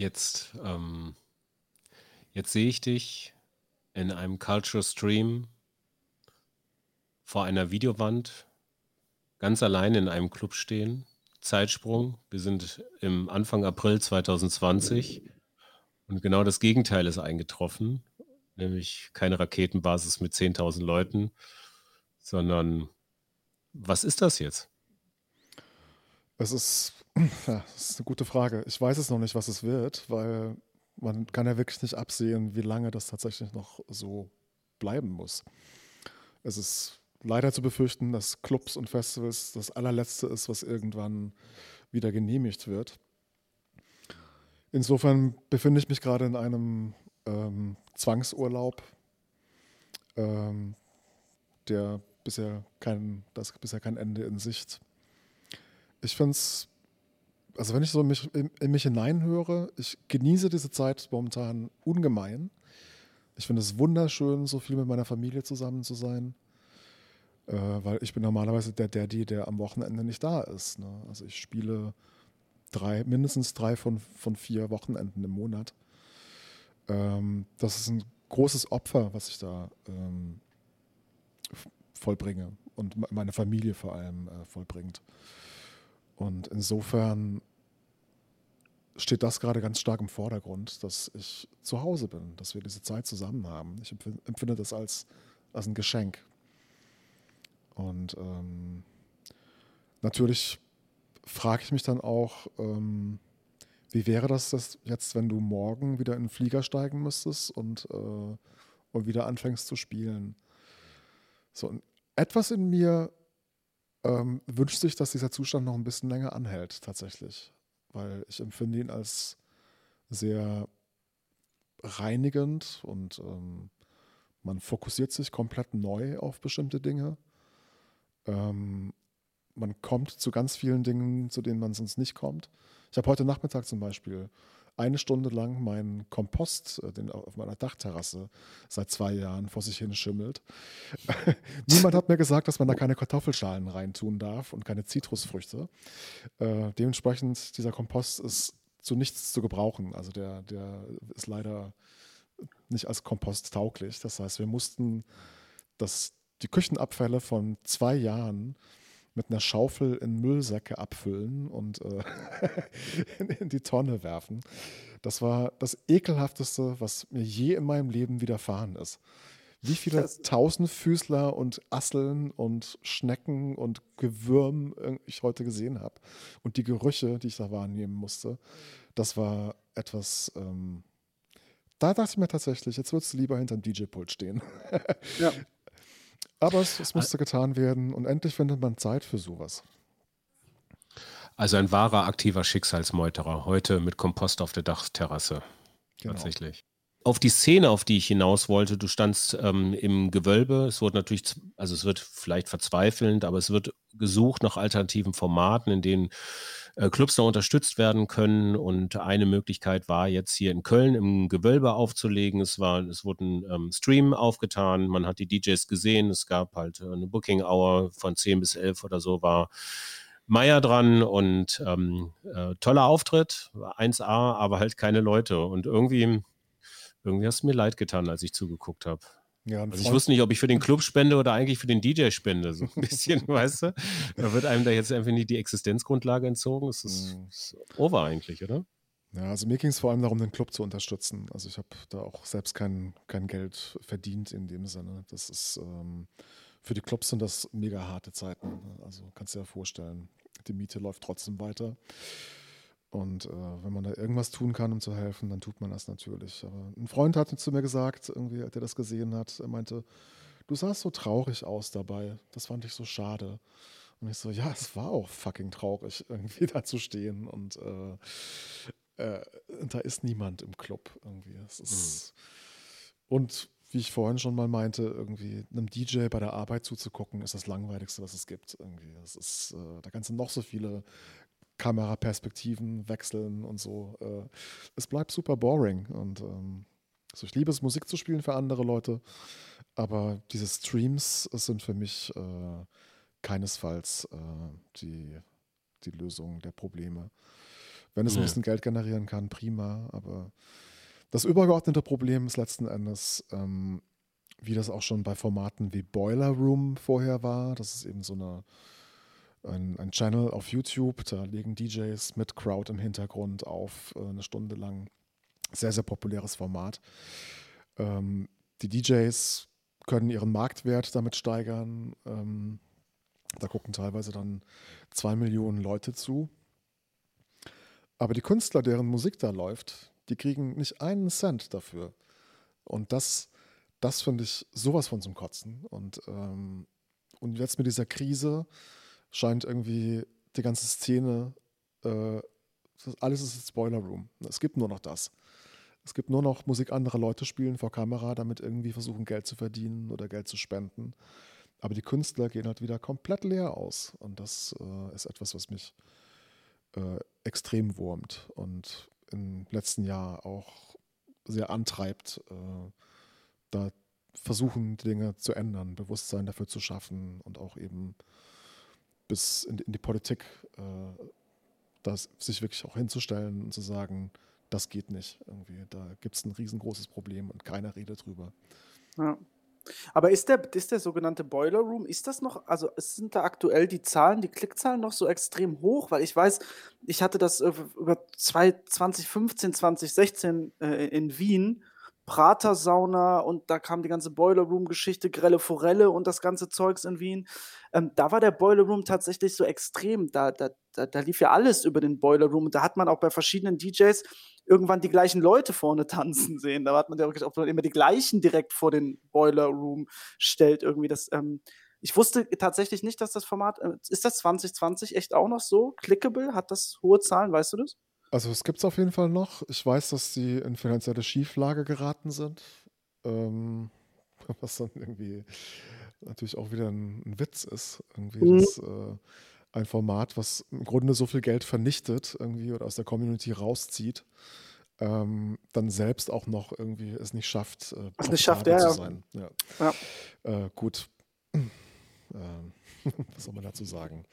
Jetzt, ähm, jetzt sehe ich dich in einem Culture Stream vor einer Videowand ganz allein in einem Club stehen. Zeitsprung. Wir sind im Anfang April 2020 und genau das Gegenteil ist eingetroffen, nämlich keine Raketenbasis mit 10.000 Leuten, sondern was ist das jetzt? Es ist, ja, das ist eine gute Frage. Ich weiß es noch nicht, was es wird, weil man kann ja wirklich nicht absehen, wie lange das tatsächlich noch so bleiben muss. Es ist leider zu befürchten, dass Clubs und Festivals das allerletzte ist, was irgendwann wieder genehmigt wird. Insofern befinde ich mich gerade in einem ähm, Zwangsurlaub, ähm, der bisher kein, das bisher kein Ende in Sicht. Ich finde es, also wenn ich so in mich, in, in mich hineinhöre, ich genieße diese Zeit momentan ungemein. Ich finde es wunderschön, so viel mit meiner Familie zusammen zu sein, äh, weil ich bin normalerweise der Daddy, der am Wochenende nicht da ist. Ne? Also ich spiele drei, mindestens drei von, von vier Wochenenden im Monat. Ähm, das ist ein großes Opfer, was ich da ähm, vollbringe und meine Familie vor allem äh, vollbringt. Und insofern steht das gerade ganz stark im Vordergrund, dass ich zu Hause bin, dass wir diese Zeit zusammen haben. Ich empfinde das als, als ein Geschenk. Und ähm, natürlich frage ich mich dann auch, ähm, wie wäre das, das jetzt, wenn du morgen wieder in den Flieger steigen müsstest und, äh, und wieder anfängst zu spielen? So, etwas in mir ähm, wünscht sich, dass dieser Zustand noch ein bisschen länger anhält, tatsächlich. Weil ich empfinde ihn als sehr reinigend und ähm, man fokussiert sich komplett neu auf bestimmte Dinge. Ähm, man kommt zu ganz vielen Dingen, zu denen man sonst nicht kommt. Ich habe heute Nachmittag zum Beispiel eine Stunde lang meinen Kompost, äh, den auf meiner Dachterrasse seit zwei Jahren vor sich hin schimmelt. Niemand hat mir gesagt, dass man da keine Kartoffelschalen reintun darf und keine Zitrusfrüchte. Äh, dementsprechend, dieser Kompost ist zu nichts zu gebrauchen. Also der, der ist leider nicht als Kompost tauglich. Das heißt, wir mussten das, die Küchenabfälle von zwei Jahren mit einer Schaufel in Müllsäcke abfüllen und äh, in, in, die Tonne werfen. Das war das ekelhafteste, was mir je in meinem Leben widerfahren ist. Wie viele das Tausendfüßler und Asseln und Schnecken und Gewürm ich heute gesehen habe und die Gerüche, die ich da wahrnehmen musste, das war etwas. Ähm, da dachte ich mir tatsächlich, jetzt würdest du lieber hinterm DJ-Pult stehen. ja. Aber es, es musste getan werden und endlich findet man Zeit für sowas. Also ein wahrer aktiver Schicksalsmeuterer, heute mit Kompost auf der Dachterrasse. Genau. Tatsächlich. Auf die Szene, auf die ich hinaus wollte, du standst ähm, im Gewölbe. Es wird natürlich, also es wird vielleicht verzweifelnd, aber es wird gesucht nach alternativen Formaten, in denen äh, Clubs noch unterstützt werden können. Und eine Möglichkeit war jetzt hier in Köln im Gewölbe aufzulegen. Es war, es wurde ein ähm, Stream aufgetan, man hat die DJs gesehen, es gab halt eine Booking Hour von 10 bis 11 oder so war Meier dran und ähm, äh, toller Auftritt, 1A, aber halt keine Leute. Und irgendwie, irgendwie hast du mir leid getan, als ich zugeguckt habe. Ja, also ich wusste nicht, ob ich für den Club spende oder eigentlich für den DJ spende, so ein bisschen, weißt du? Da wird einem da jetzt einfach nicht die Existenzgrundlage entzogen. Das ist, mhm. ist over eigentlich, oder? Ja, also mir ging es vor allem darum, den Club zu unterstützen. Also ich habe da auch selbst kein, kein Geld verdient in dem Sinne. Das ist ähm, für die Clubs sind das mega harte Zeiten. Also kannst du dir ja vorstellen, die Miete läuft trotzdem weiter. Und äh, wenn man da irgendwas tun kann, um zu helfen, dann tut man das natürlich. Aber ein Freund hat zu mir gesagt, irgendwie, als er das gesehen hat, er meinte, du sahst so traurig aus dabei. Das fand ich so schade. Und ich so, ja, es war auch fucking traurig, irgendwie da zu stehen. Und äh, äh, da ist niemand im Club irgendwie. Es ist, mhm. Und wie ich vorhin schon mal meinte, irgendwie einem DJ bei der Arbeit zuzugucken, ist das Langweiligste, was es gibt. Irgendwie. Das ist, äh, da kannst du noch so viele Kameraperspektiven wechseln und so. Äh, es bleibt super boring. Und ähm, also ich liebe es, Musik zu spielen für andere Leute, aber diese Streams sind für mich äh, keinesfalls äh, die, die Lösung der Probleme. Wenn es ein bisschen Geld generieren kann, prima. Aber das übergeordnete Problem ist letzten Endes, ähm, wie das auch schon bei Formaten wie Boiler Room vorher war. Das ist eben so eine, ein, ein Channel auf YouTube. Da legen DJs mit Crowd im Hintergrund auf, äh, eine Stunde lang. Sehr, sehr populäres Format. Ähm, die DJs können ihren Marktwert damit steigern. Ähm, da gucken teilweise dann zwei Millionen Leute zu. Aber die Künstler, deren Musik da läuft, die kriegen nicht einen Cent dafür. Und das, das finde ich sowas von zum Kotzen. Und, ähm, und jetzt mit dieser Krise scheint irgendwie die ganze Szene, äh, alles ist Spoiler Room. Es gibt nur noch das. Es gibt nur noch Musik anderer Leute spielen vor Kamera, damit irgendwie versuchen, Geld zu verdienen oder Geld zu spenden. Aber die Künstler gehen halt wieder komplett leer aus. Und das äh, ist etwas, was mich äh, extrem wurmt und im letzten Jahr auch sehr antreibt, äh, da versuchen, Dinge zu ändern, Bewusstsein dafür zu schaffen und auch eben bis in, in die Politik äh, das, sich wirklich auch hinzustellen und zu sagen, das geht nicht. Irgendwie, da gibt es ein riesengroßes Problem und keiner redet drüber. Ja. Aber ist der, ist der sogenannte Boiler Room, ist das noch, also sind da aktuell die Zahlen, die Klickzahlen noch so extrem hoch? Weil ich weiß, ich hatte das äh, über 2015, 2016 äh, in Wien, Prater-Sauna und da kam die ganze Boiler Room-Geschichte, grelle Forelle und das ganze Zeugs in Wien. Ähm, da war der Boiler Room tatsächlich so extrem. Da, da, da, da lief ja alles über den Boiler Room und da hat man auch bei verschiedenen DJs irgendwann die gleichen Leute vorne tanzen sehen. Da hat man ja wirklich auch immer die gleichen direkt vor den Boiler Room stellt. Irgendwie das. Ähm, ich wusste tatsächlich nicht, dass das Format äh, ist das 2020 echt auch noch so clickable? Hat das hohe Zahlen? Weißt du das? Also es gibt es auf jeden Fall noch. Ich weiß, dass sie in finanzielle Schieflage geraten sind. Ähm, was dann irgendwie natürlich auch wieder ein, ein Witz ist. Irgendwie mhm. das, äh, ein Format, was im Grunde so viel Geld vernichtet irgendwie oder aus der Community rauszieht, ähm, dann selbst auch noch irgendwie es nicht schafft, äh, es nicht schafft, ja, zu sein. Ja. ja. Äh, gut. Ähm, was soll man dazu sagen?